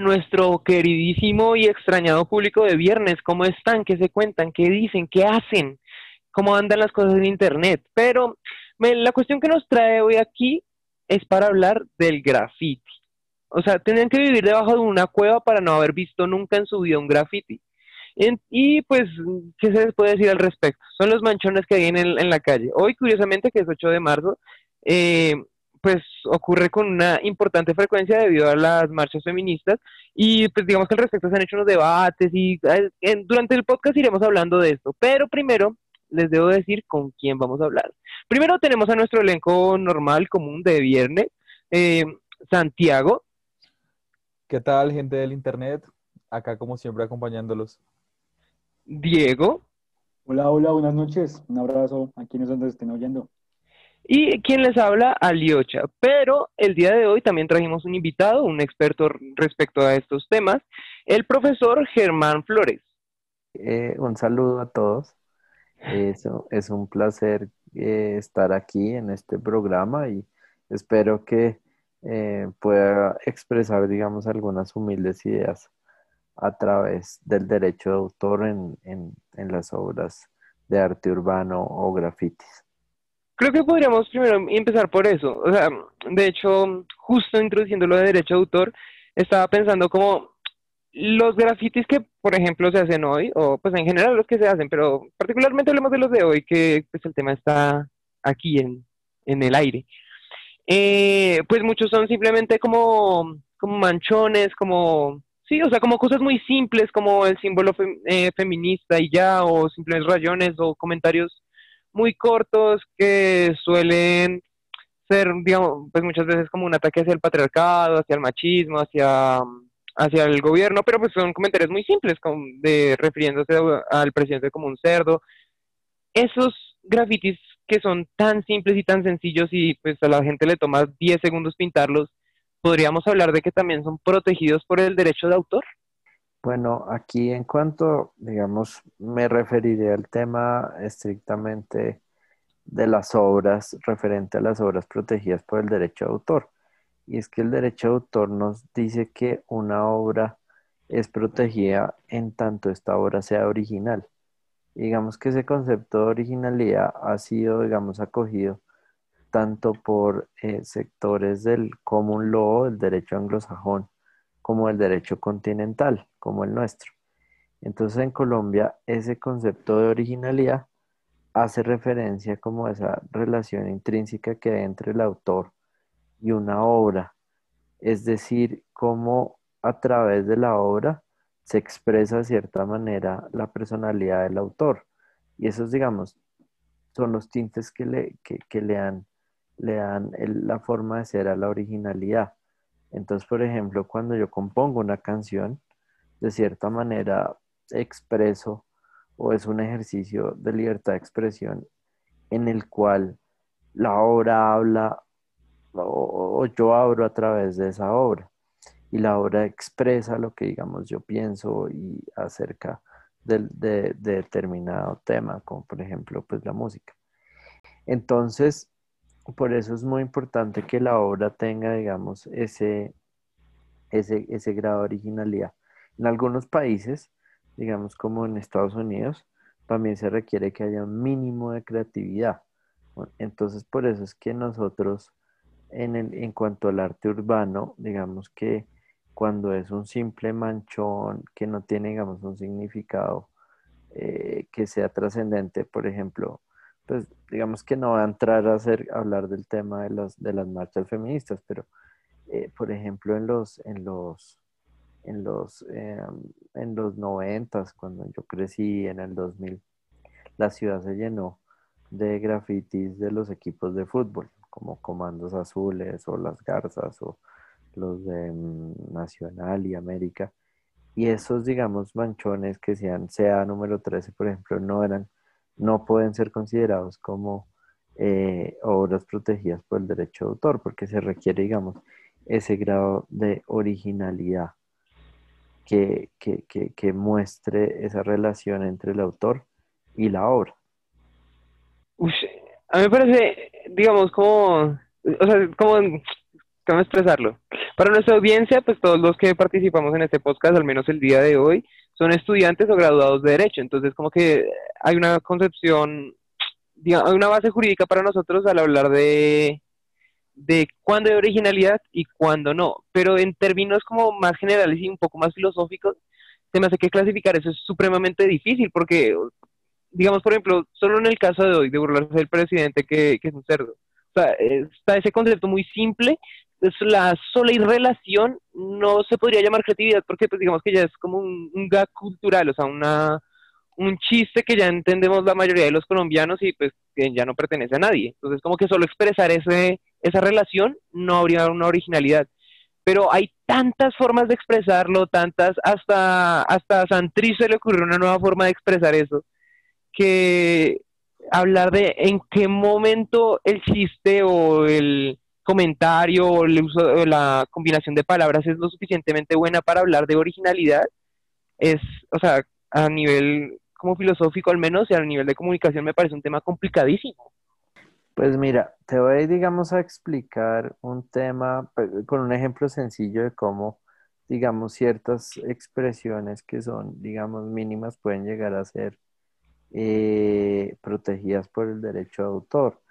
Nuestro queridísimo y extrañado público de viernes, ¿cómo están? ¿Qué se cuentan? ¿Qué dicen? ¿Qué hacen? ¿Cómo andan las cosas en Internet? Pero la cuestión que nos trae hoy aquí es para hablar del graffiti. O sea, tienen que vivir debajo de una cueva para no haber visto nunca en su vida un graffiti. y pues, ¿qué se les puede decir al respecto? Son los manchones que hay en, la calle. Hoy, curiosamente, que es 8 de marzo, eh, pues ocurre con una importante frecuencia debido a las marchas feministas y pues digamos que al respecto se han hecho unos debates y durante el podcast iremos hablando de esto. Pero primero les debo decir con quién vamos a hablar. Primero tenemos a nuestro elenco normal, común de viernes, eh, Santiago. ¿Qué tal, gente del internet? Acá, como siempre, acompañándolos. Diego. Hola, hola, buenas noches. Un abrazo a quienes nos estén oyendo. Y quien les habla, Aliocha. Pero el día de hoy también trajimos un invitado, un experto respecto a estos temas, el profesor Germán Flores. Eh, un saludo a todos. Es un placer eh, estar aquí en este programa y espero que eh, pueda expresar, digamos, algunas humildes ideas a través del derecho de autor en, en las obras de arte urbano o grafitis. Creo que podríamos primero empezar por eso. O sea, de hecho, justo introduciendo lo de derecho de autor, estaba pensando como los grafitis que, por ejemplo, se hacen hoy, o pues en general los que se hacen, pero particularmente hablemos de los de hoy, que pues el tema está aquí en, en el aire. Eh, pues muchos son simplemente como, como manchones, como, sí, o sea, como cosas muy simples, como el símbolo eh, feminista y ya, o simples rayones o comentarios muy cortos que suelen ser, digamos, pues muchas veces como un ataque hacia el patriarcado, hacia el machismo, hacia hacia el gobierno, pero pues son comentarios muy simples, como de refiriéndose al presidente como un cerdo. Esos grafitis que son tan simples y tan sencillos y pues a la gente le toma 10 segundos pintarlos, ¿podríamos hablar de que también son protegidos por el derecho de autor? Bueno, aquí en cuanto, digamos, me referiré al tema estrictamente de las obras, referente a las obras protegidas por el derecho de autor y es que el derecho de autor nos dice que una obra es protegida en tanto esta obra sea original. Digamos que ese concepto de originalidad ha sido, digamos, acogido tanto por eh, sectores del common law, el derecho anglosajón, como el derecho continental, como el nuestro. Entonces en Colombia ese concepto de originalidad hace referencia como a esa relación intrínseca que hay entre el autor y una obra, es decir, cómo a través de la obra se expresa de cierta manera la personalidad del autor. Y esos, digamos, son los tintes que le, que, le dan, le dan la forma de ser a la originalidad. Entonces, por ejemplo, cuando yo compongo una canción, de cierta manera expreso o es un ejercicio de libertad de expresión en el cual la obra habla o, yo abro a través de esa obra y la obra expresa lo que digamos yo pienso y acerca de, determinado tema, como por ejemplo pues la música. Entonces, por eso es muy importante que la obra tenga digamos ese, ese, ese grado de originalidad. En algunos países, digamos como en Estados Unidos, también se requiere que haya un mínimo de creatividad. Entonces, por eso es que nosotros en, en cuanto al arte urbano, digamos que cuando es un simple manchón que no tiene, digamos, un significado eh, que sea trascendente, por ejemplo, pues digamos que no va a entrar a, hacer, hablar del tema de, los, de las marchas feministas, pero eh, por ejemplo en los, en los, en los, eh, en los noventas, cuando yo crecí en el 2000, la ciudad se llenó de grafitis de los equipos de fútbol como Comandos Azules o las Garzas o los de mm, Nacional y América. Y esos, digamos, manchones que sean sea número 13, por ejemplo, no eran, no pueden ser considerados como eh, obras protegidas por el derecho de autor, porque se requiere, digamos, ese grado de originalidad que, que muestre esa relación entre el autor y la obra. a mí me parece, digamos, como, o sea, como, ¿cómo expresarlo? Para nuestra audiencia, pues todos los que participamos en este podcast, al menos el día de hoy, son estudiantes o graduados de Derecho. Entonces, como que hay una concepción, digamos, hay una base jurídica para nosotros al hablar de, de cuándo hay originalidad y cuándo no. Pero en términos como más generales y un poco más filosóficos, se me hace que clasificar eso es supremamente difícil porque, digamos, por ejemplo, solo en el caso de hoy, de burlarse del presidente que, que es un cerdo. O sea, está ese concepto muy simple, es la sola irrelación no se podría llamar creatividad porque pues digamos que ya es como un, un gag cultural, o sea, una, un chiste que ya entendemos la mayoría de los colombianos y pues que ya no pertenece a nadie. Entonces como que solo expresar ese, esa relación no habría una originalidad. Pero hay tantas formas de expresarlo, tantas, hasta, hasta a Santriz se le ocurrió una nueva forma de expresar eso, que hablar de en qué momento el chiste o el comentario o o la combinación de palabras es lo suficientemente buena para hablar de originalidad, es, o sea, a nivel como filosófico al menos y a nivel de comunicación me parece un tema complicadísimo. Pues mira, te voy, digamos, a explicar un tema pues, con un ejemplo sencillo de cómo, digamos, ciertas expresiones que son, digamos, mínimas pueden llegar a ser eh, protegidas por el derecho de autor.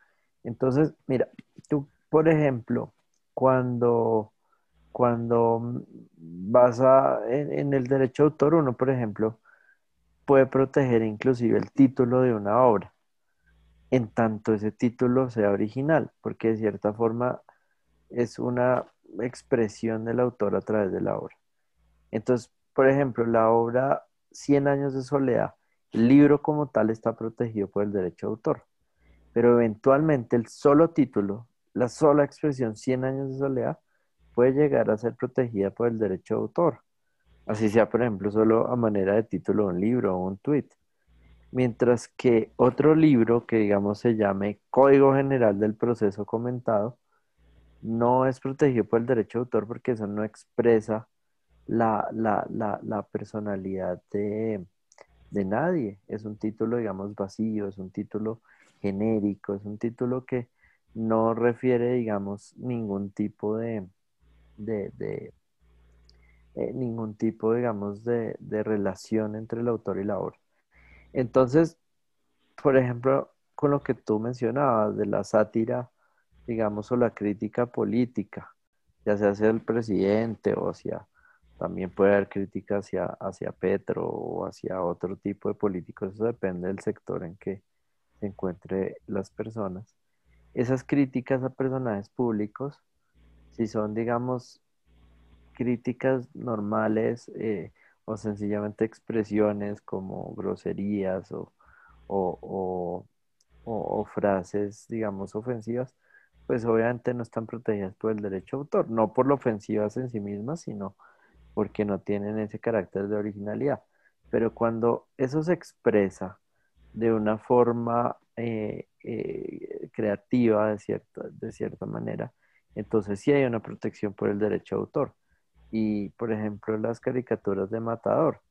Entonces, mira, tú, por ejemplo, cuando, cuando vas a, en, en el derecho de autor, uno, por ejemplo, puede proteger inclusive el título de una obra en tanto ese título sea original, porque de cierta forma es una expresión del autor a través de la obra. Entonces, por ejemplo, la obra 100 años de soledad, el libro como tal está protegido por el derecho de autor, pero eventualmente el solo título, la sola expresión 100 años de soledad, puede llegar a ser protegida por el derecho de autor. Así sea, por ejemplo, solo a manera de título de un libro o un tweet mientras que otro libro que digamos se llame Código General del Proceso Comentado no es protegido por el derecho de autor porque eso no expresa la, personalidad de, de, nadie. Es un título, digamos, vacío, es un título genérico, es un título que no refiere, digamos, ningún tipo de, de, eh, ningún tipo, digamos, de relación entre el autor y la obra. Entonces, por ejemplo, con lo que tú mencionabas de la sátira, digamos, o la crítica política, ya sea hacia el presidente o hacia, también puede haber crítica hacia, hacia Petro o hacia otro tipo de políticos, eso depende del sector en que se encuentren las personas. Esas críticas a personajes públicos, si son, digamos, críticas normales, eh, o sencillamente expresiones como groserías o, o, frases, digamos, ofensivas, pues obviamente no están protegidas por el derecho de autor, no por lo ofensivas en sí mismas, sino porque no tienen ese carácter de originalidad. Pero cuando eso se expresa de una forma eh, eh, creativa, de cierta, de cierta manera, entonces sí hay una protección por el derecho de autor y, por ejemplo, las caricaturas de Matador,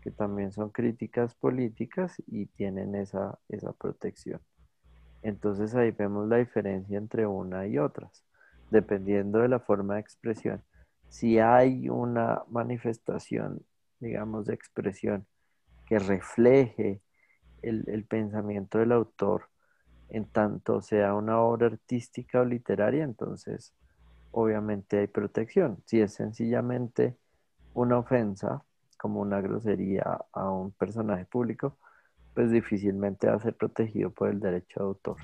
que también son críticas políticas y tienen esa, esa protección. Entonces ahí vemos la diferencia entre una y otras, dependiendo de la forma de expresión. Si hay una manifestación, digamos, de expresión que refleje el, el pensamiento del autor, en tanto sea una obra artística o literaria, entonces obviamente hay protección. Si es sencillamente una ofensa, como una grosería a un personaje público, pues difícilmente va a ser protegido por el derecho de autor.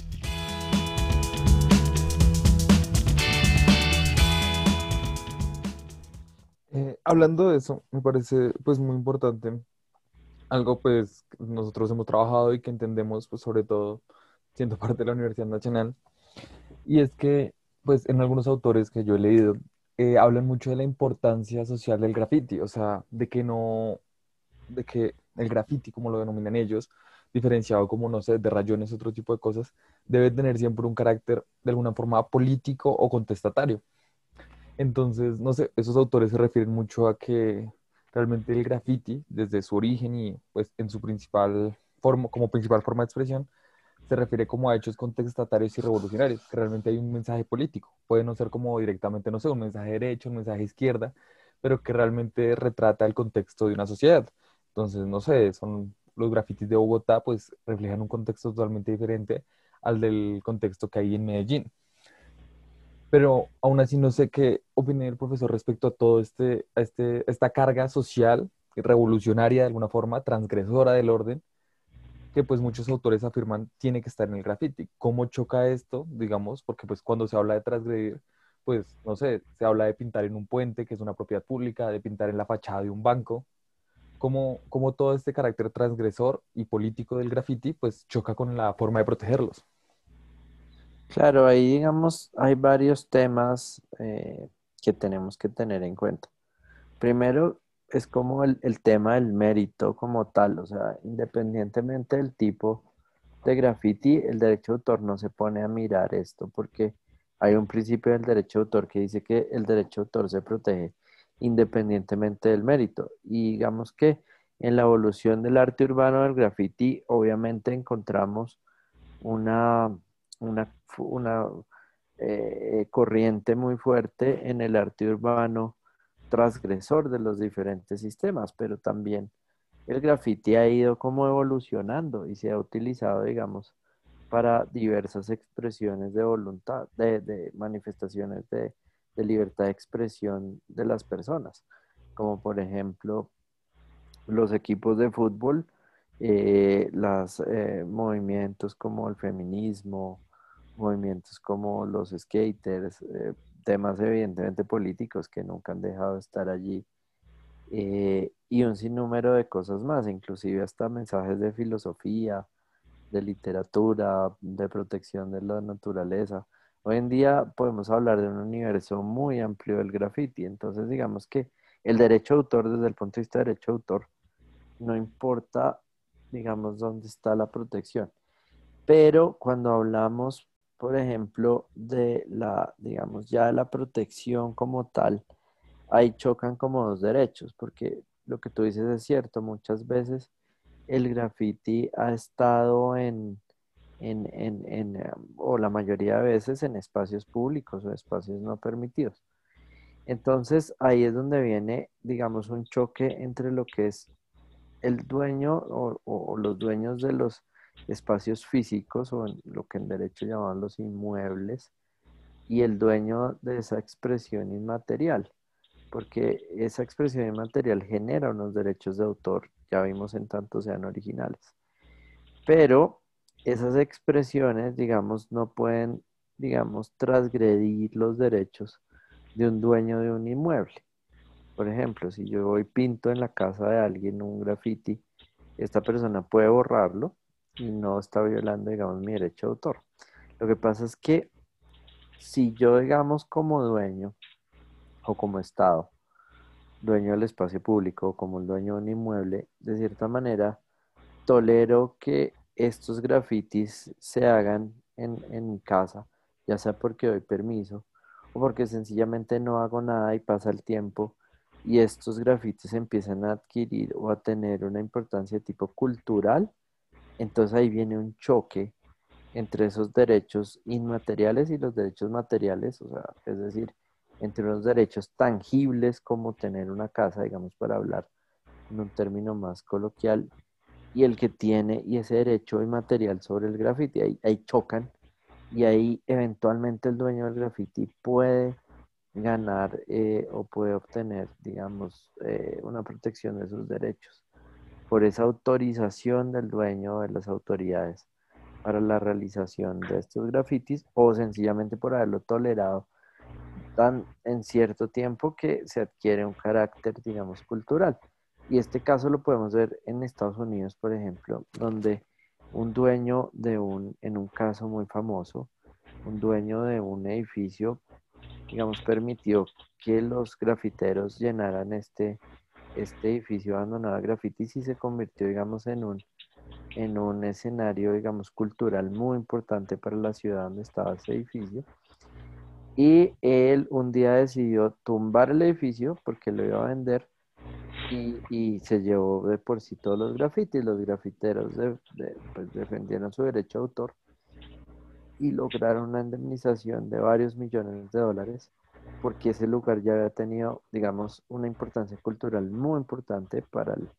Eh, hablando de eso, me parece pues muy importante algo pues nosotros hemos trabajado y que entendemos pues sobre todo siendo parte de la Universidad Nacional y es que pues en algunos autores que yo he leído, eh, hablan mucho de la importancia social del graffiti, o sea, de que no, de que el graffiti, como lo denominan ellos, diferenciado como, no sé, de rayones, otro tipo de cosas, debe tener siempre un carácter de alguna forma político o contestatario. Entonces, no sé, esos autores se refieren mucho a que realmente el graffiti, desde su origen y pues en su principal forma, como principal forma de expresión, se refiere como a hechos contestatarios y revolucionarios, que realmente hay un mensaje político. Puede no ser como directamente, no sé, un mensaje derecho, un mensaje izquierda, pero que realmente retrata el contexto de una sociedad. Entonces, no sé, son los grafitis de Bogotá, pues reflejan un contexto totalmente diferente al del contexto que hay en Medellín. Pero aún así no sé qué opina el profesor respecto a todo este, este, esta carga social, revolucionaria de alguna forma, transgresora del orden, que pues muchos autores afirman tiene que estar en el graffiti. ¿Cómo choca esto, digamos? Porque pues cuando se habla de transgredir, pues no sé, se habla de pintar en un puente, que es una propiedad pública, de pintar en la fachada de un banco. ¿Cómo, cómo todo este carácter transgresor y político del graffiti pues choca con la forma de protegerlos? Claro, ahí digamos hay varios temas eh, que tenemos que tener en cuenta. Primero es como el, el, tema del mérito como tal, o sea, independientemente del tipo de graffiti, el derecho de autor no se pone a mirar esto porque hay un principio del derecho de autor que dice que el derecho de autor se protege independientemente del mérito. Y digamos que en la evolución del arte urbano del graffiti, obviamente encontramos una, una, una eh, corriente muy fuerte en el arte urbano transgresor de los diferentes sistemas, pero también el graffiti ha ido como evolucionando y se ha utilizado, digamos, para diversas expresiones de voluntad, de, manifestaciones de, libertad de expresión de las personas, como por ejemplo los equipos de fútbol, los eh, movimientos como el feminismo, movimientos como los skaters, eh, temas evidentemente políticos que nunca han dejado de estar allí eh, y un sinnúmero de cosas más, inclusive hasta mensajes de filosofía, de literatura, de protección de la naturaleza. Hoy en día podemos hablar de un universo muy amplio del graffiti, entonces digamos que el derecho de autor desde el punto de vista de derecho de autor no importa, digamos, dónde está la protección. Pero cuando hablamos por ejemplo, de la, digamos, ya de la protección como tal, ahí chocan como dos derechos, porque lo que tú dices es cierto, muchas veces el graffiti ha estado en, en, en, en, eh, o la mayoría de veces en espacios públicos o espacios no permitidos. Entonces ahí es donde viene, digamos, un choque entre lo que es el dueño o, o los dueños de los espacios físicos o lo que en derecho llaman los inmuebles y el dueño de esa expresión inmaterial, porque esa expresión inmaterial genera unos derechos de autor, ya vimos en tanto sean originales. Pero esas expresiones, digamos, no pueden, digamos, transgredir los derechos de un dueño de un inmueble. Por ejemplo, si yo voy pinto en la casa de alguien un graffiti, esta persona puede borrarlo, y no está violando, digamos, mi derecho de autor. Lo que pasa es que si yo, digamos, como dueño o como Estado, dueño del espacio público como el dueño de un inmueble, de cierta manera, tolero que estos grafitis se hagan en, en mi casa, ya sea porque doy permiso o porque sencillamente no hago nada y pasa el tiempo y estos grafitis empiezan a adquirir o a tener una importancia de tipo cultural, entonces ahí viene un choque entre esos derechos inmateriales y los derechos materiales, o sea, es decir, entre los derechos tangibles como tener una casa, digamos, para hablar en un término más coloquial, y el que tiene y ese derecho inmaterial sobre el graffiti, ahí, ahí chocan y ahí eventualmente el dueño del graffiti puede ganar eh, o puede obtener, digamos, eh, una protección de sus derechos por esa autorización del dueño de las autoridades para la realización de estos grafitis o sencillamente por haberlo tolerado tan en cierto tiempo que se adquiere un carácter, digamos, cultural. Y este caso lo podemos ver en Estados Unidos, por ejemplo, donde un dueño de un, en un caso muy famoso, un dueño de un edificio, digamos, permitió que los grafiteros llenaran este este edificio abandonado a grafitis y se convirtió, digamos, en un, en un escenario, digamos, cultural muy importante para la ciudad donde estaba ese edificio. Y él un día decidió tumbar el edificio porque lo iba a vender y, se llevó de por sí todos los grafitis. Los grafiteros de- de- pues, defendieron su derecho de autor y lograron una indemnización de varios millones de dólares porque ese lugar ya había tenido, digamos, una importancia cultural muy importante para el,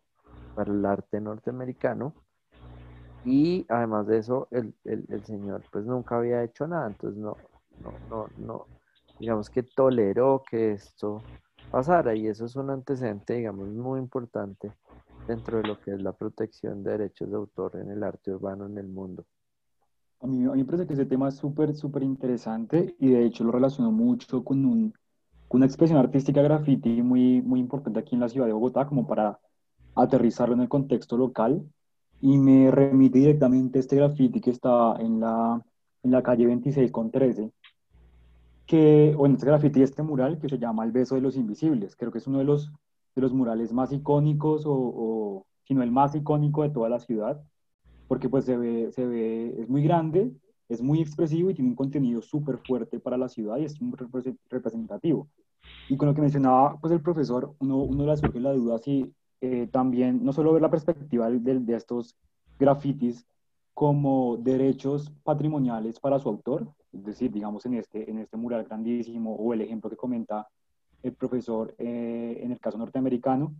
para el arte norteamericano. Y además de eso, el, el- señor pues nunca había hecho nada, entonces no, no, no, no, digamos que toleró que esto pasara y eso es un antecedente, digamos, muy importante dentro de lo que es la protección de derechos de autor en el arte urbano en el mundo. A mí, a mí me parece que ese tema es súper, súper interesante y de hecho lo relaciono mucho con, un, con una expresión artística graffiti muy, muy importante aquí en la ciudad de Bogotá, como para aterrizarlo en el contexto local. Y me remite directamente a este graffiti que está en la, en la calle 26 con 13, que, o en este graffiti, este mural que se llama El beso de los invisibles. Creo que es uno de los, de los murales más icónicos, o, o si no el más icónico de toda la ciudad porque pues se ve, se ve, es muy grande, es muy expresivo y tiene un contenido súper fuerte para la ciudad y es muy repre- representativo. Y con lo que mencionaba pues el profesor, uno, uno le surge la duda si eh, también, no solo ver la perspectiva de, de estos grafitis como derechos patrimoniales para su autor, es decir, digamos en este, en este mural grandísimo o el ejemplo que comenta el profesor eh, en el caso norteamericano,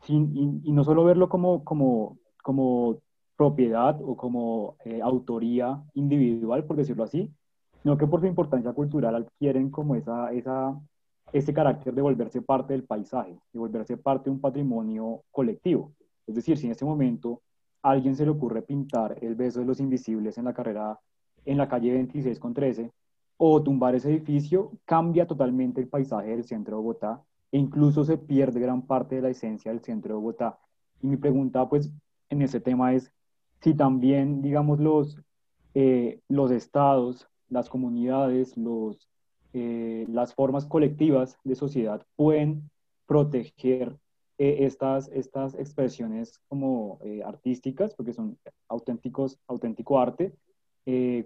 sin, y, y no solo verlo como, como, como propiedad o como eh, autoría individual, por decirlo así, sino que por su importancia cultural adquieren como esa, esa, ese carácter de volverse parte del paisaje, de volverse parte de un patrimonio colectivo. Es decir, si en este momento a alguien se le ocurre pintar el beso de los invisibles en la carrera, en la calle 26 con 13, o tumbar ese edificio, cambia totalmente el paisaje del centro de Bogotá e incluso se pierde gran parte de la esencia del centro de Bogotá. Y mi pregunta, pues, en ese tema es, si también, digamos, los, eh, los estados, las comunidades, los, eh, las formas colectivas de sociedad pueden proteger eh, estas, estas expresiones como artísticas, porque son auténticos, auténtico arte,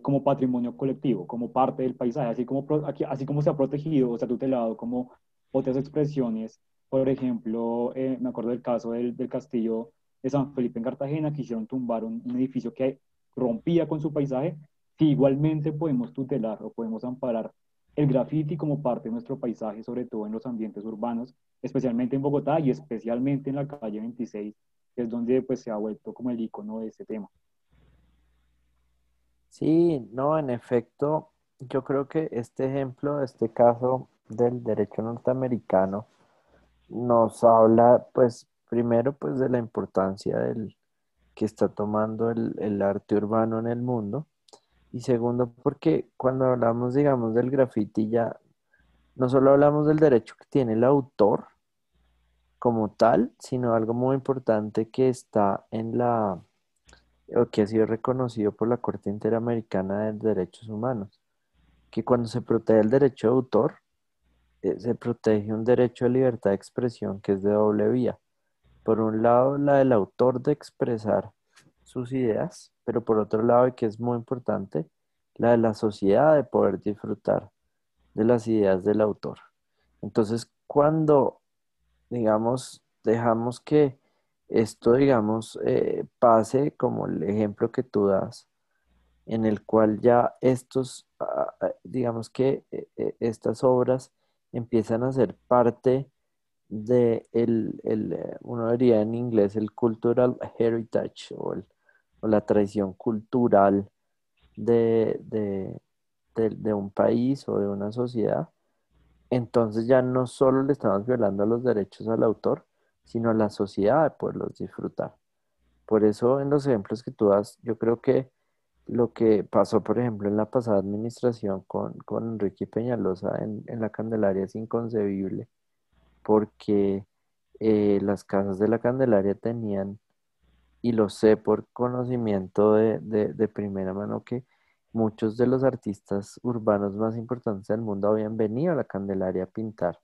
como patrimonio colectivo, como parte del paisaje, así como, así como se ha protegido o se ha tutelado como otras expresiones. Por ejemplo, me acuerdo del caso del, del castillo de San Felipe en Cartagena, que hicieron tumbar un, un edificio que rompía con su paisaje, si igualmente podemos tutelar o podemos amparar el graffiti como parte de nuestro paisaje, sobre todo en los ambientes urbanos, especialmente en Bogotá y especialmente en la calle 26, que es donde pues, se ha vuelto como el icono de este tema. Sí, no, en efecto, yo creo que este ejemplo, este caso del derecho norteamericano, nos habla, pues, primero, pues, de la importancia del que está tomando el, arte urbano en el mundo. Y segundo, porque cuando hablamos, digamos, del graffiti ya no solo hablamos del derecho que tiene el autor como tal, sino algo muy importante que está en la, o que ha sido reconocido por la Corte Interamericana de Derechos Humanos, que cuando se protege el derecho de autor, eh, se protege un derecho de libertad de expresión que es de doble vía. Por un lado, la del autor de expresar sus ideas, pero por otro lado, y que es muy importante, la de la sociedad de poder disfrutar de las ideas del autor. Entonces, cuando, digamos, dejamos que esto, digamos, eh, pase como el ejemplo que tú das, en el cual ya estos, ah, ah, digamos que eh, eh, estas obras empiezan a ser parte de el, el, eh, uno diría en inglés el cultural heritage o, el- o la tradición cultural de, de, de- de un país o de una sociedad, entonces ya no solo le estamos violando los derechos al autor, sino a la sociedad de poderlos disfrutar. Por eso en los ejemplos que tú das, yo creo que lo que pasó, por ejemplo, en la pasada administración con, con Enrique Peñalosa en, en la Candelaria es inconcebible, porque eh, las casas de la Candelaria tenían, y lo sé por conocimiento de, de- primera mano, que muchos de los artistas urbanos más importantes del mundo habían venido a la Candelaria a pintar.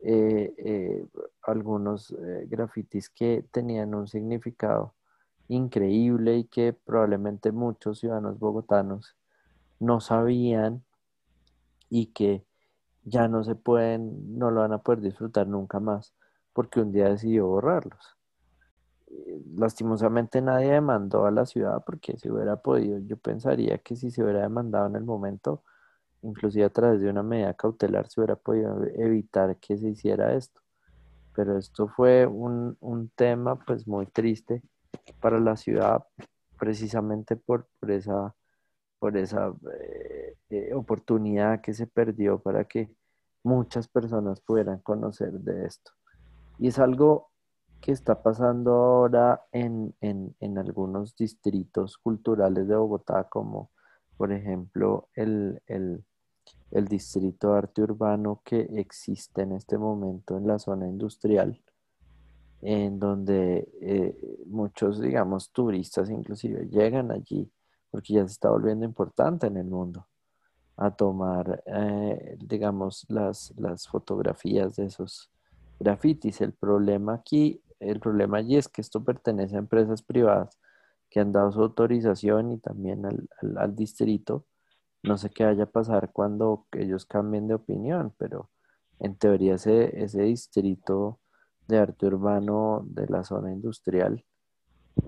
Eh, eh, algunos grafitis que tenían un significado increíble y que probablemente muchos ciudadanos bogotanos no sabían y que ya no se pueden, no lo van a poder disfrutar nunca más, porque un día decidió borrarlos. Eh, Lastimosamente nadie demandó a la ciudad porque si hubiera podido, yo pensaría que si se hubiera demandado en el momento, inclusive a través de una medida cautelar, se hubiera podido evitar que se hiciera esto. Pero esto fue un, un tema pues muy triste para la ciudad precisamente por, por esa, por esa eh, eh, oportunidad que se perdió para que muchas personas pudieran conocer de esto. Y es algo que está pasando ahora en, en, en algunos distritos culturales de Bogotá, como por ejemplo el, el, el distrito de arte urbano que existe en este momento en la zona industrial, en donde eh, muchos, digamos, turistas inclusive llegan allí porque ya se está volviendo importante en el mundo a tomar, eh, digamos, las, las fotografías de esos grafitis. El problema aquí, el problema allí es que esto pertenece a empresas privadas que han dado su autorización y también al, al, distrito. No sé qué vaya a pasar cuando ellos cambien de opinión, pero en teoría ese, ese distrito de arte urbano de la zona industrial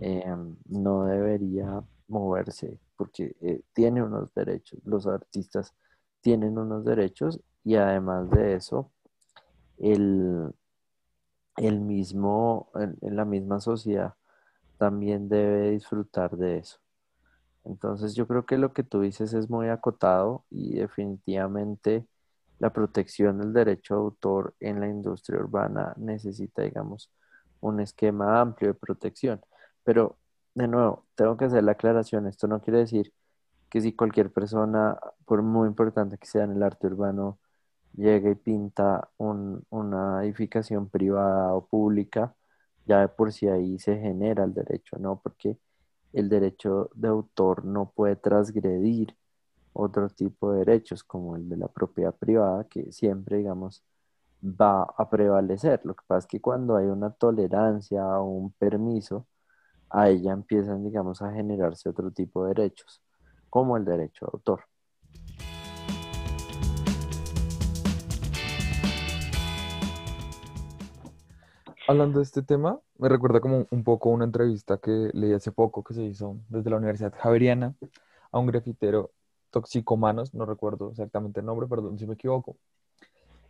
eh, no debería moverse porque eh, tiene unos derechos, los artistas tienen unos derechos y además de eso, el, el mismo, la misma sociedad también debe disfrutar de eso. Entonces yo creo que lo que tú dices es muy acotado y definitivamente la protección del derecho de autor en la industria urbana necesita, digamos, un esquema amplio de protección. Pero, de nuevo, tengo que hacer la aclaración. Esto no quiere decir que si cualquier persona, por muy importante que sea en el arte urbano, llega y pinta un, una edificación privada o pública, ya de por sí ahí se genera el derecho, ¿no? Porque el derecho de autor no puede transgredir otro tipo de derechos como el de la propiedad privada que siempre, digamos, va a prevalecer. Lo que pasa es que cuando hay una tolerancia o un permiso, a ella empiezan, digamos, a generarse otro tipo de derechos, como el derecho de autor. Hablando de este tema, me recuerda como un poco una entrevista que leí hace poco que se hizo desde la Universidad Javeriana a un grafitero toxicomanos, no recuerdo exactamente el nombre, perdón si me equivoco.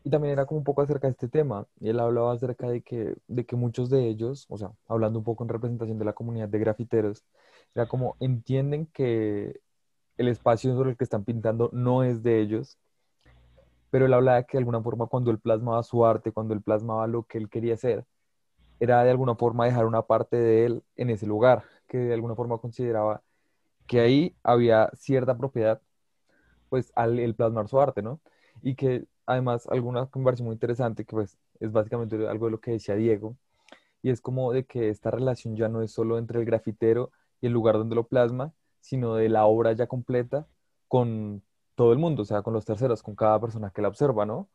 Y también era como un poco acerca de este tema, y él hablaba acerca de que, de que muchos de ellos, o sea, hablando un poco en representación de la comunidad de grafiteros, era como entienden que el espacio sobre el que están pintando no es de ellos, pero él hablaba que de alguna forma cuando él plasmaba su arte, cuando él plasmaba lo que él quería hacer, era de alguna forma dejar una parte de él en ese lugar, que de alguna forma consideraba que ahí había cierta propiedad, pues al el plasmar su arte, ¿no? Y que además alguna parece muy interesante, que pues es básicamente algo de lo que decía Diego, y es como de que esta relación ya no es solo entre el grafitero y el lugar donde lo plasma, sino de la obra ya completa con todo el mundo, o sea, con los terceros, con cada persona que la observa, ¿no?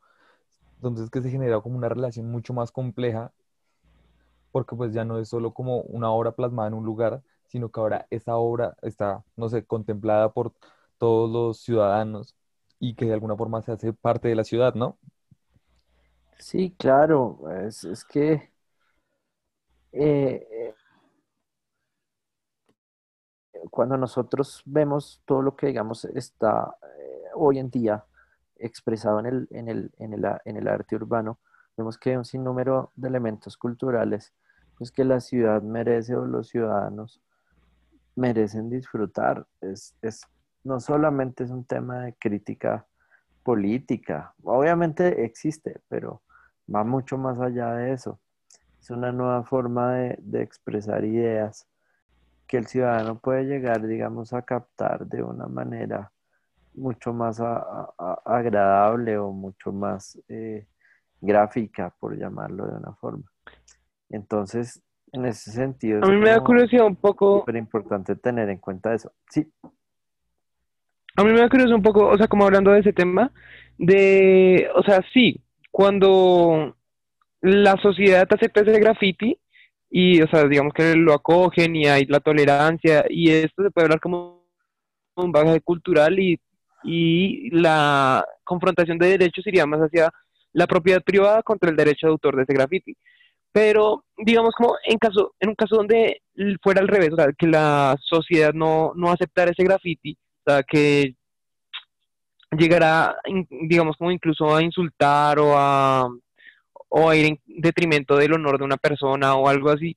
Entonces que se genera como una relación mucho más compleja porque pues ya no es solo como una obra plasmada en un lugar, sino que ahora esa obra está, no sé, contemplada por todos los ciudadanos y que de alguna forma se hace parte de la ciudad, ¿no? Sí, claro, es, es que eh, cuando nosotros vemos todo lo que, digamos, está eh, hoy en día expresado en el, en el, en el, en el arte urbano, vemos que hay un sinnúmero de elementos culturales pues que la ciudad merece o los ciudadanos merecen disfrutar. Es, es, no solamente es un tema de crítica política, obviamente existe, pero va mucho más allá de eso. Es una nueva forma de, de expresar ideas que el ciudadano puede llegar, digamos, a captar de una manera mucho más a, a, agradable o mucho más eh, gráfica, por llamarlo de una forma. Entonces, en ese sentido, a mí me da curiosidad un poco. Súper importante tener en cuenta eso. Sí. A mí me da curiosidad un poco, o sea, como hablando de ese tema, de, o sea, sí, cuando la sociedad acepta ese graffiti y, o sea, digamos que lo acogen y hay la tolerancia y esto se puede hablar como un bagaje cultural y, y la confrontación de derechos iría más hacia la propiedad privada contra el derecho de autor de ese graffiti. Pero, digamos, como en caso, en un caso donde fuera al revés, o sea, que la sociedad no, no aceptara ese graffiti, o sea, que llegara, in- digamos, como incluso a insultar o a, o a ir en detrimento del honor de una persona o algo así.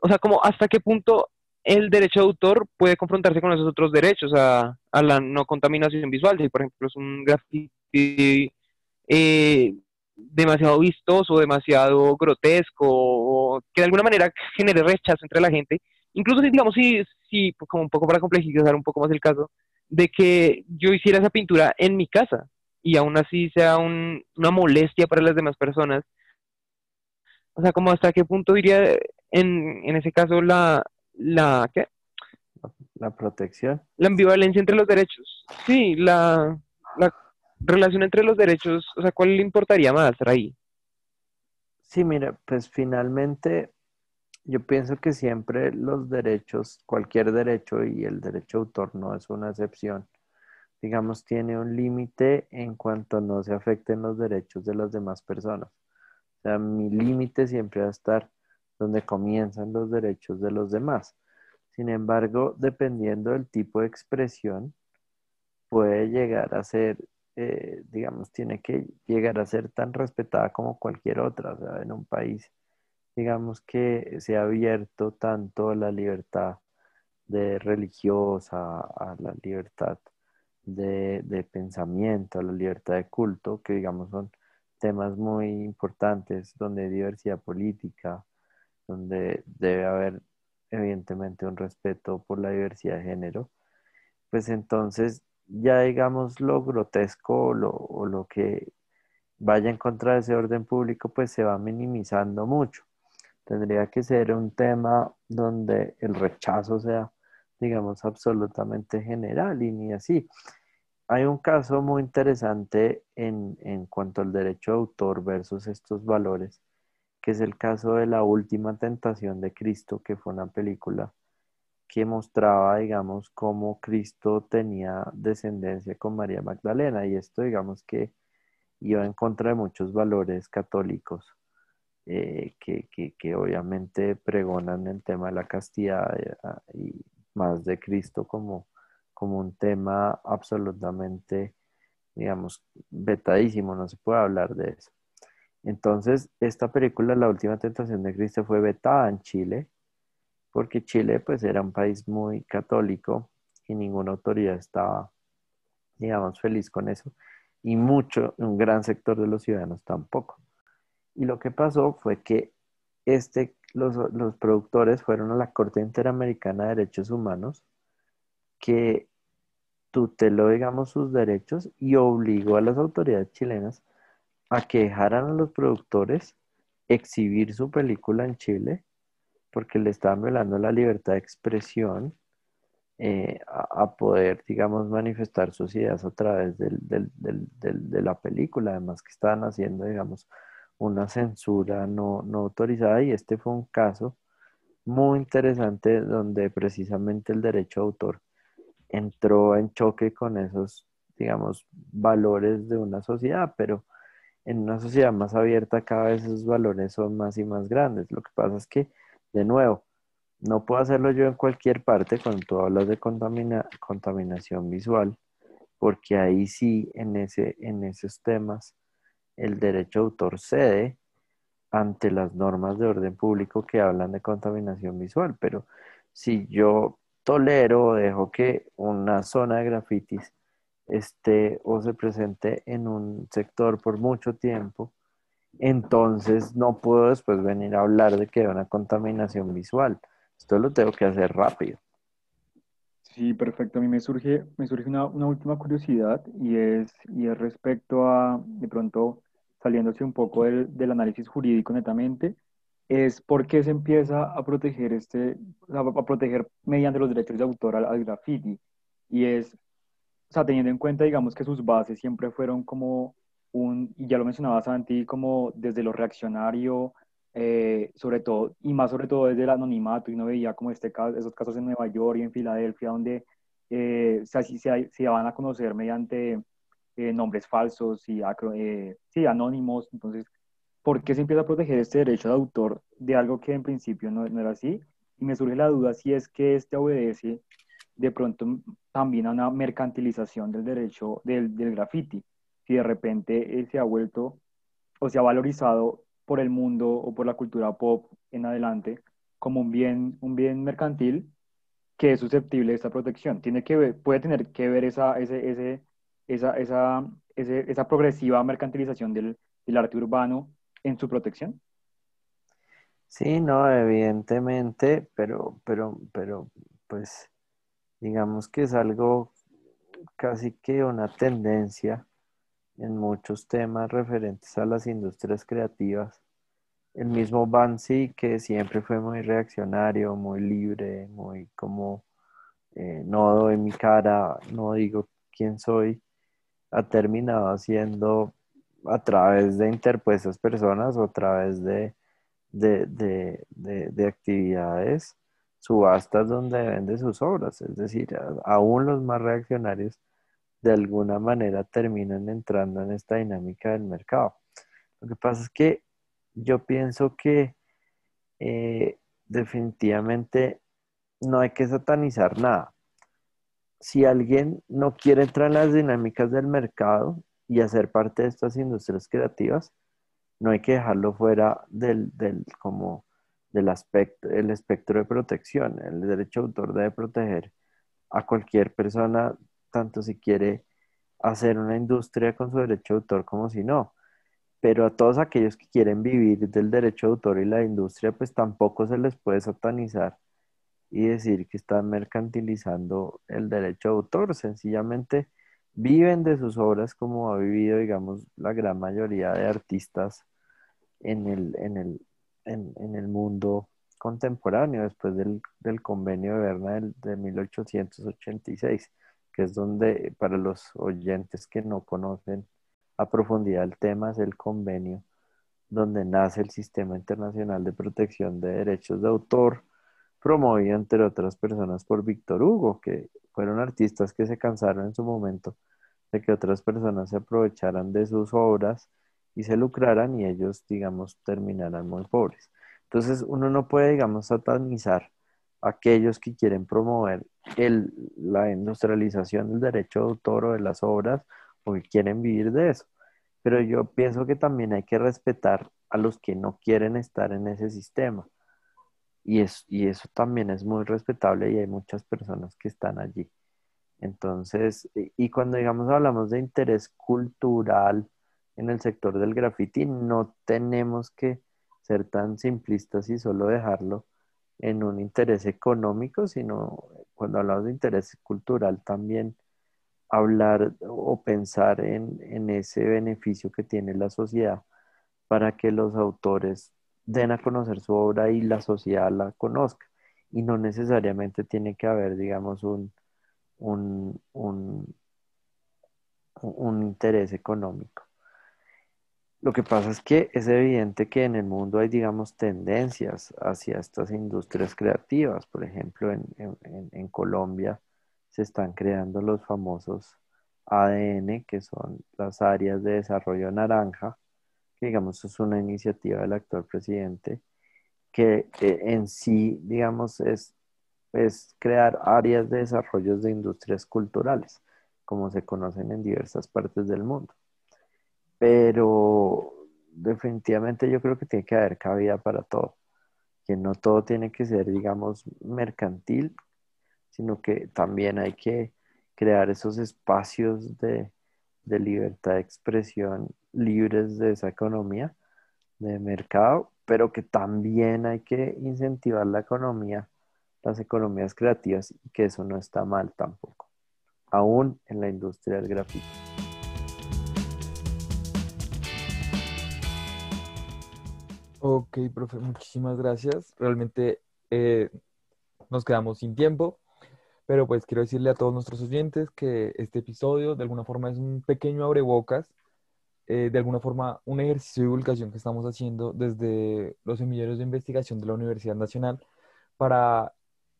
O sea, como hasta qué punto el derecho de autor puede confrontarse con esos otros derechos, a, a la no contaminación visual. Si, por ejemplo, es un graffiti eh, demasiado vistoso, demasiado grotesco, o que de alguna manera genere rechazo entre la gente. Incluso si, digamos, si, si, pues, como un poco para complejizar un poco más el caso, de que yo hiciera esa pintura en mi casa y aún así sea un- una molestia para las demás personas. O sea, como hasta qué punto diría en, en ese caso la, la, ¿qué? La protección. La ambivalencia entre los derechos. Sí, la, la relación entre los derechos, o sea, ¿cuál le importaría más ahí? Sí, mira, pues finalmente yo pienso que siempre los derechos, cualquier derecho y el derecho de autor no es una excepción, digamos, tiene un límite en cuanto no se afecten los derechos de las demás personas. O sea, mi límite siempre va a estar donde comienzan los derechos de los demás. Sin embargo, dependiendo del tipo de expresión, puede llegar a ser, eh, digamos, tiene que llegar a ser tan respetada como cualquier otra. O sea, en un país, digamos, que se ha abierto tanto a la libertad de religiosa, a la libertad de, pensamiento, a la libertad de culto, que digamos son temas muy importantes, donde hay diversidad política, donde debe haber evidentemente un respeto por la diversidad de género, pues entonces ya digamos lo grotesco o lo, o lo que vaya en contra de ese orden público, pues se va minimizando mucho. Tendría que ser un tema donde el rechazo sea, digamos, absolutamente general y ni así. Hay un caso muy interesante en, en cuanto al derecho de autor versus estos valores, que es el caso de La Última Tentación de Cristo, que fue una película que mostraba, digamos, cómo Cristo tenía descendencia con María Magdalena. Y esto, digamos, que iba en contra de muchos valores católicos eh, que, que, que obviamente pregonan el tema de la castidad eh, ah, y más de Cristo como, como un tema absolutamente, digamos, vetadísimo, no se puede hablar de eso. Entonces, esta película, La Última Tentación de Cristo, fue vetada en Chile, porque Chile pues era un país muy católico y ninguna autoridad estaba, digamos, feliz con eso, y mucho, un gran sector de los ciudadanos tampoco. Y lo que pasó fue que este, los, los productores fueron a la Corte Interamericana de Derechos Humanos, que tuteló, digamos, sus derechos y obligó a las autoridades chilenas a que dejaran a los productores exhibir su película en Chile porque le estaban violando la libertad de expresión eh, a, poder, digamos, manifestar sus ideas a través del, del, del, de la película, además que estaban haciendo, digamos, una censura no, no autorizada y este fue un caso muy interesante donde precisamente el derecho de autor entró en choque con esos, digamos, valores de una sociedad, pero en una sociedad más abierta cada vez esos valores son más y más grandes. Lo que pasa es que, de nuevo, no puedo hacerlo yo en cualquier parte cuando tú hablas de contamina contaminación visual, porque ahí sí, en, ese, en esos temas, el derecho de autor cede ante las normas de orden público que hablan de contaminación visual, pero si yo tolero o dejo que una zona de grafitis esté o se presente en un sector por mucho tiempo, entonces no puedo después venir a hablar de que hay una contaminación visual. Esto lo tengo que hacer rápido. Sí, perfecto. A mí me surge, me surge una, última curiosidad y es, y es respecto a, de pronto, saliéndose un poco del, del análisis jurídico netamente, es por qué se empieza a proteger este, a proteger mediante los derechos de autor al, al graffiti. Y es, o sea, teniendo en cuenta, digamos, que sus bases siempre fueron como un, y ya lo mencionaba Santi, como desde lo reaccionario, eh, sobre todo, y más sobre todo desde el anonimato, y uno veía como este caso, esos casos en Nueva York y en Filadelfia, donde eh, se, se, se van a conocer mediante eh, nombres falsos y acro, sí, anónimos, entonces ¿por qué se empieza a proteger este derecho de autor de algo que en principio no, no era así? Y me surge la duda si es que este obedece de pronto también a una mercantilización del derecho del, del graffiti. Si de repente eh, se ha vuelto o se ha valorizado por el mundo o por la cultura pop en adelante como un bien, un bien mercantil que es susceptible de esta protección. Tiene que ver, puede tener que ver esa, ese, ese, esa, esa, ese, esa progresiva mercantilización del, del arte urbano en su protección. Sí, no, evidentemente, pero, pero, pero, pues, digamos que es algo casi que una tendencia en muchos temas referentes a las industrias creativas. El mismo Banksy, que siempre fue muy reaccionario, muy libre, muy como eh, no doy mi cara, no digo quién soy, ha terminado haciendo a través de interpuestas personas o a través de, de, actividades subastas donde vende sus obras. Es decir, aún los más reaccionarios de alguna manera terminan entrando en esta dinámica del mercado. Lo que pasa es que yo pienso que eh, definitivamente no hay que satanizar nada. Si alguien no quiere entrar en las dinámicas del mercado y hacer parte de estas industrias creativas, no hay que dejarlo fuera del, como del aspecto, el espectro de protección. El derecho de autor debe proteger a cualquier persona, tanto si quiere hacer una industria con su derecho de autor como si no. Pero a todos aquellos que quieren vivir del derecho de autor y la industria, pues tampoco se les puede satanizar y decir que están mercantilizando el derecho de autor. Sencillamente viven de sus obras como ha vivido, digamos, la gran mayoría de artistas en el, en el, en, el mundo contemporáneo, después del, convenio de Berna de 1886, que es donde, para los oyentes que no conocen a profundidad el tema, es el convenio donde nace el Sistema Internacional de Protección de Derechos de Autor, promovido entre otras personas por Víctor Hugo, que fueron artistas que se cansaron en su momento de que otras personas se aprovecharan de sus obras y se lucraran y ellos, digamos, terminaran muy pobres. Entonces, uno no puede, digamos, satanizar aquellos que quieren promover la industrialización del derecho de autor o de las obras o que quieren vivir de eso. Pero yo pienso que también hay que respetar a los que no quieren estar en ese sistema. Y, es, y eso también es muy respetable y hay muchas personas que están allí. Entonces, y cuando digamos hablamos de interés cultural en el sector del graffiti, no tenemos que ser tan simplistas y solo dejarlo en un interés económico, sino cuando hablamos de interés cultural también hablar o pensar en, en ese beneficio que tiene la sociedad para que los autores den a conocer su obra y la sociedad la conozca. Y no necesariamente tiene que haber, digamos, un, un, un, interés económico. Lo que pasa es que es evidente que en el mundo hay, digamos, tendencias hacia estas industrias creativas. Por ejemplo, en, en, Colombia se están creando los famosos ADN, que son las áreas de desarrollo naranja, que digamos es una iniciativa del actual presidente, que en sí, digamos, es es crear áreas de desarrollo de industrias culturales, como se conocen en diversas partes del mundo. Pero definitivamente yo creo que tiene que haber cabida para todo, que no todo tiene que ser, digamos, mercantil, sino que también hay que crear esos espacios de, de libertad de expresión libres de esa economía de mercado, pero que también hay que incentivar la economía las economías creativas y que eso no está mal tampoco, aún en la industria del grafito. Ok, profe, muchísimas gracias. Realmente eh, nos quedamos sin tiempo, pero pues quiero decirle a todos nuestros oyentes que este episodio de alguna forma es un pequeño abrebocas, eh, de alguna forma un ejercicio de divulgación que estamos haciendo desde los semilleros de investigación de la Universidad Nacional para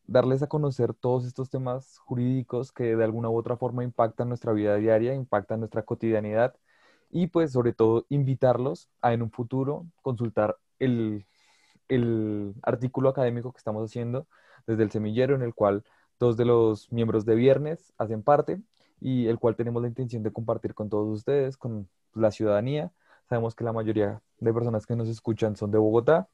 darles a conocer todos estos temas jurídicos que de alguna u otra forma impactan nuestra vida diaria, impactan nuestra cotidianidad y pues sobre todo invitarlos a en un futuro consultar el, el artículo académico que estamos haciendo desde el semillero en el cual dos de los miembros de Viernes hacen parte y el cual tenemos la intención de compartir con todos ustedes, con la ciudadanía. Sabemos que la mayoría de personas que nos escuchan son de Bogotá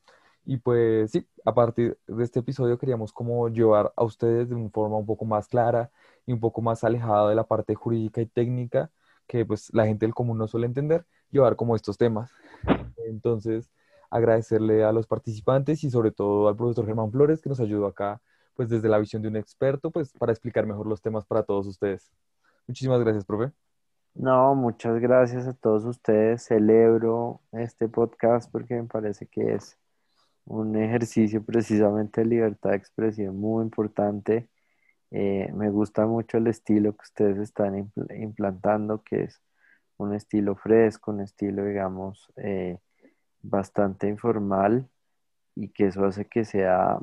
y pues sí, a partir de este episodio queríamos como llevar a ustedes de una forma un poco más clara y un poco más alejada de la parte jurídica y técnica que pues la gente del común no suele entender, llevar como estos temas. Entonces, agradecerle a los participantes y sobre todo al profesor Germán Flores que nos ayudó acá pues desde la visión de un experto pues para explicar mejor los temas para todos ustedes. Muchísimas gracias, profe. No, muchas gracias a todos ustedes. Celebro este podcast porque me parece que es un ejercicio precisamente de libertad de expresión muy importante. Eh, me gusta mucho el estilo que ustedes están implantando, que es un estilo fresco, un estilo, digamos, eh, bastante informal y que eso hace que sea,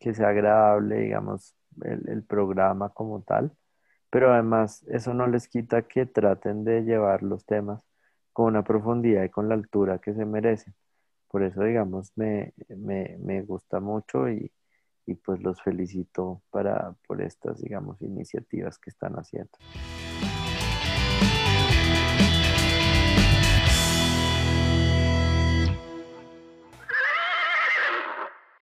que sea agradable, digamos, el, programa como tal. Pero además eso no les quita que traten de llevar los temas con una profundidad y con la altura que se merecen. Por eso, digamos, me, me, me gusta mucho y, y, pues los felicito para, por estas, digamos, iniciativas que están haciendo.